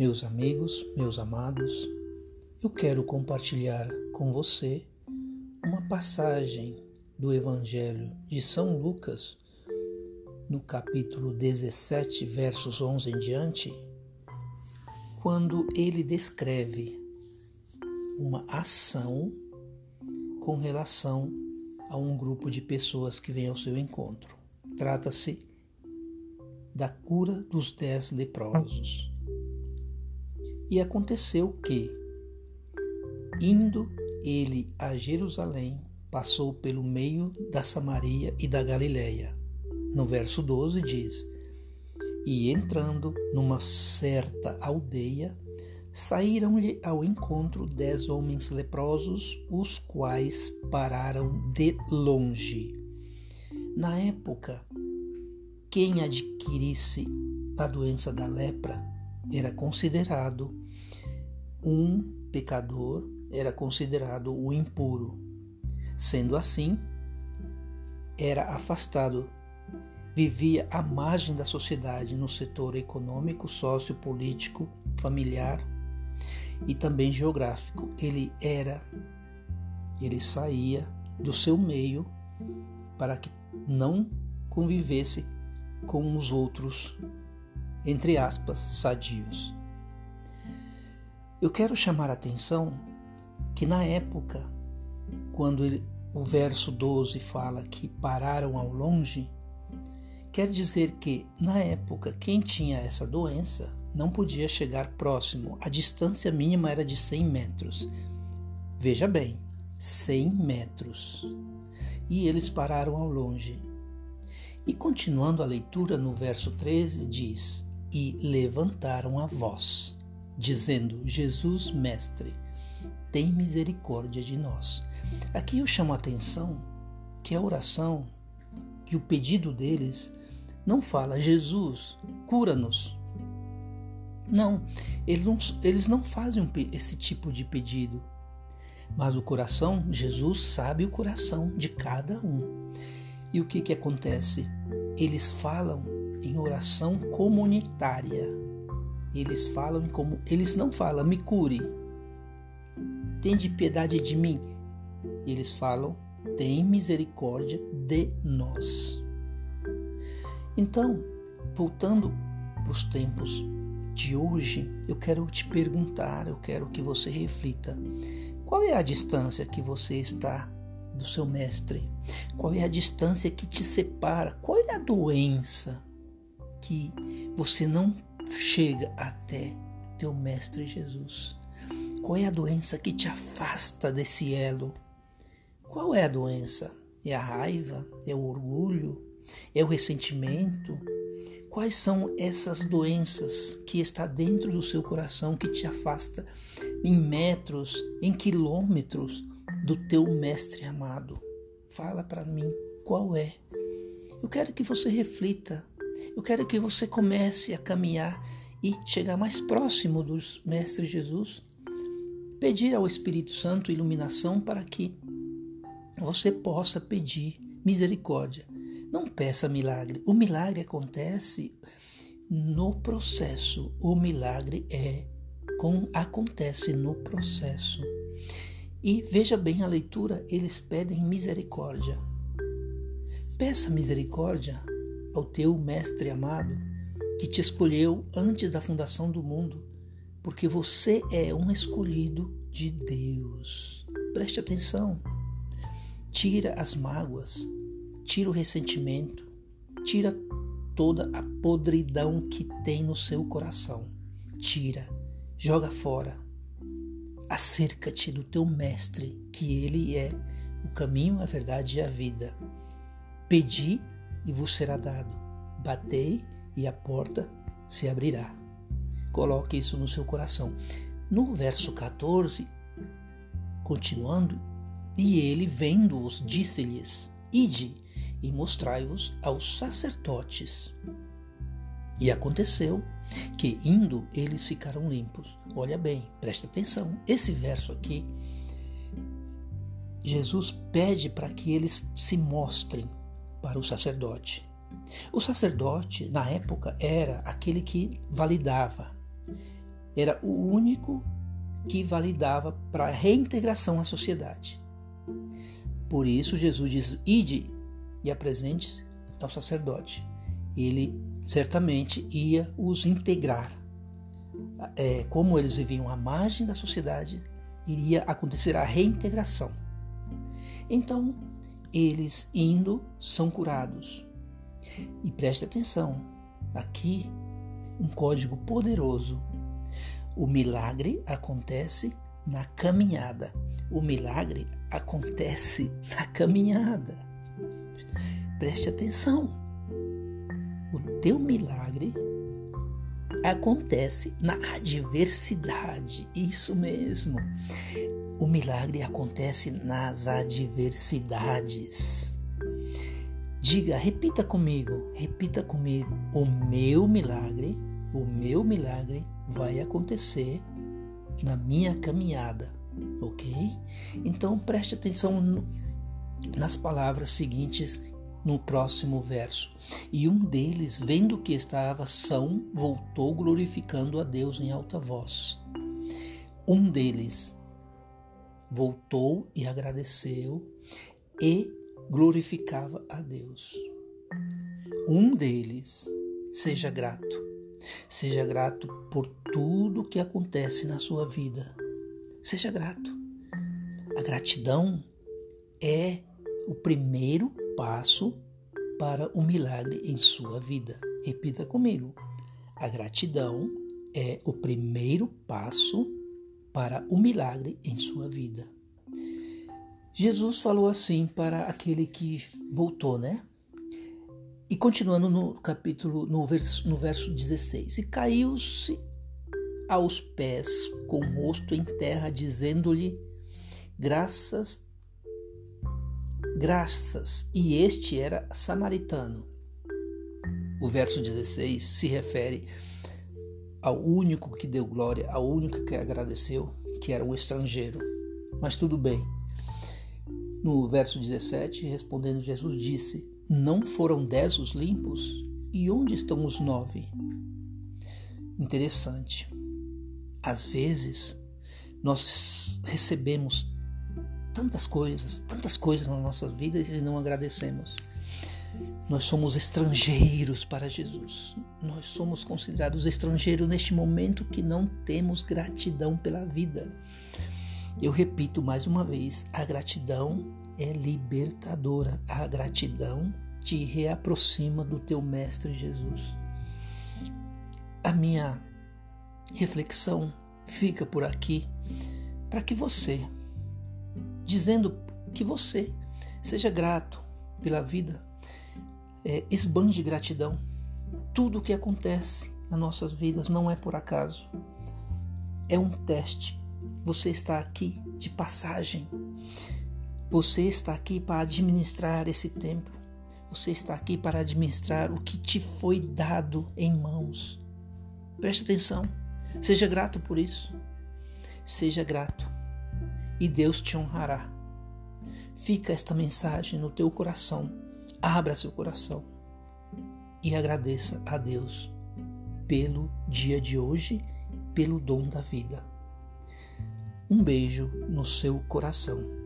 Meus amigos, meus amados, eu quero compartilhar com você uma passagem do Evangelho de São Lucas, no capítulo 17, versos 11 em diante, quando ele descreve uma ação com relação a um grupo de pessoas que vem ao seu encontro. Trata-se da cura dos dez leprosos. E aconteceu que, indo ele a Jerusalém, passou pelo meio da Samaria e da Galiléia. No verso 12 diz: E entrando numa certa aldeia, saíram-lhe ao encontro dez homens leprosos, os quais pararam de longe. Na época, quem adquirisse a doença da lepra era considerado um pecador, era considerado o impuro. Sendo assim, era afastado, vivia à margem da sociedade no setor econômico, sociopolítico, familiar e também geográfico. Ele era, ele saía do seu meio para que não convivesse com os outros, entre aspas, sadios. Eu quero chamar a atenção que na época, quando ele, o verso 12 fala que pararam ao longe, quer dizer que na época quem tinha essa doença não podia chegar próximo, a distância mínima era de 100 metros. Veja bem, 100 metros. E eles pararam ao longe. E continuando a leitura no verso 13, diz: E levantaram a voz, dizendo: Jesus, Mestre, tem misericórdia de nós. Aqui eu chamo a atenção que a oração, que o pedido deles, não fala: Jesus, cura-nos. Não eles, não, eles não fazem esse tipo de pedido. Mas o coração, Jesus sabe o coração de cada um. E o que, que acontece? Eles falam em oração comunitária. Eles falam como eles não falam me cure. Tem de piedade de mim. Eles falam tem misericórdia de nós. Então, voltando para os tempos de hoje, eu quero te perguntar, eu quero que você reflita: qual é a distância que você está do seu mestre? Qual é a distância que te separa? Qual é a doença que você não chega até teu mestre Jesus? Qual é a doença que te afasta desse elo? Qual é a doença? É a raiva? É o orgulho? É o ressentimento? Quais são essas doenças que está dentro do seu coração que te afasta em metros, em quilômetros do teu mestre amado? Fala para mim qual é. Eu quero que você reflita. Eu quero que você comece a caminhar e chegar mais próximo dos mestres Jesus. Pedir ao Espírito Santo iluminação para que você possa pedir misericórdia não peça milagre. O milagre acontece no processo. O milagre é com, acontece no processo. E veja bem a leitura, eles pedem misericórdia. Peça misericórdia ao teu mestre amado que te escolheu antes da fundação do mundo, porque você é um escolhido de Deus. Preste atenção. Tira as mágoas, tira o ressentimento, tira toda a podridão que tem no seu coração. Tira, joga fora. Acerca-te do teu mestre, que ele é o caminho, a verdade e a vida. Pedi e vos será dado. Batei e a porta se abrirá. Coloque isso no seu coração. No verso 14, continuando, e ele, vendo-os, disse-lhes: Ide e mostrai-vos aos sacerdotes. E aconteceu que, indo, eles ficaram limpos. Olha bem, presta atenção. Esse verso aqui, Jesus pede para que eles se mostrem para o sacerdote. O sacerdote, na época, era aquele que validava. era o único que validava para a reintegração à sociedade. Por isso, Jesus diz: Ide e apresente ao sacerdote. Ele certamente ia os integrar. É, como eles viviam à margem da sociedade, iria acontecer a reintegração. Então, eles indo são curados. E preste atenção, aqui um código poderoso. O milagre acontece na caminhada. O milagre acontece na caminhada. Preste atenção. O teu milagre acontece na adversidade. Isso mesmo. O milagre acontece nas adversidades. Diga, repita comigo, repita comigo. O meu milagre, o meu milagre vai acontecer na minha caminhada, ok? Então preste atenção nas palavras seguintes no próximo verso. E um deles, vendo que estava são, voltou glorificando a Deus em alta voz. Um deles voltou e agradeceu e glorificava a Deus. Um deles, seja grato. Seja grato por tudo que acontece na sua vida. Seja grato. A gratidão é o primeiro passo para o milagre em sua vida. Repita comigo. A gratidão é o primeiro passo para o milagre em sua vida. Jesus falou assim para aquele que voltou, né? E continuando no capítulo, no verso, no verso 16: E caiu-se aos pés com o rosto em terra, dizendo-lhe: Graças, graças. E este era samaritano. O verso 16 se refere ao único que deu glória, ao único que agradeceu, que era um estrangeiro. Mas tudo bem. No verso 17, respondendo, Jesus disse: Não foram dez os limpos? E onde estão os nove? Interessante. Às vezes, nós recebemos tantas coisas, tantas coisas na nossa vida e não agradecemos. Nós somos estrangeiros para Jesus. Nós somos considerados estrangeiros neste momento que não temos gratidão pela vida. Eu repito mais uma vez: a gratidão é libertadora. A gratidão te reaproxima do teu Mestre Jesus. A minha reflexão fica por aqui para que você, dizendo que você seja grato pela vida, é, esbanje gratidão. Tudo o que acontece nas nossas vidas não é por acaso. É um teste você está aqui de passagem. Você está aqui para administrar esse tempo. Você está aqui para administrar o que te foi dado em mãos. Preste atenção. Seja grato por isso. Seja grato. E Deus te honrará. Fica esta mensagem no teu coração. Abra seu coração e agradeça a Deus pelo dia de hoje, pelo dom da vida. Um beijo no seu coração.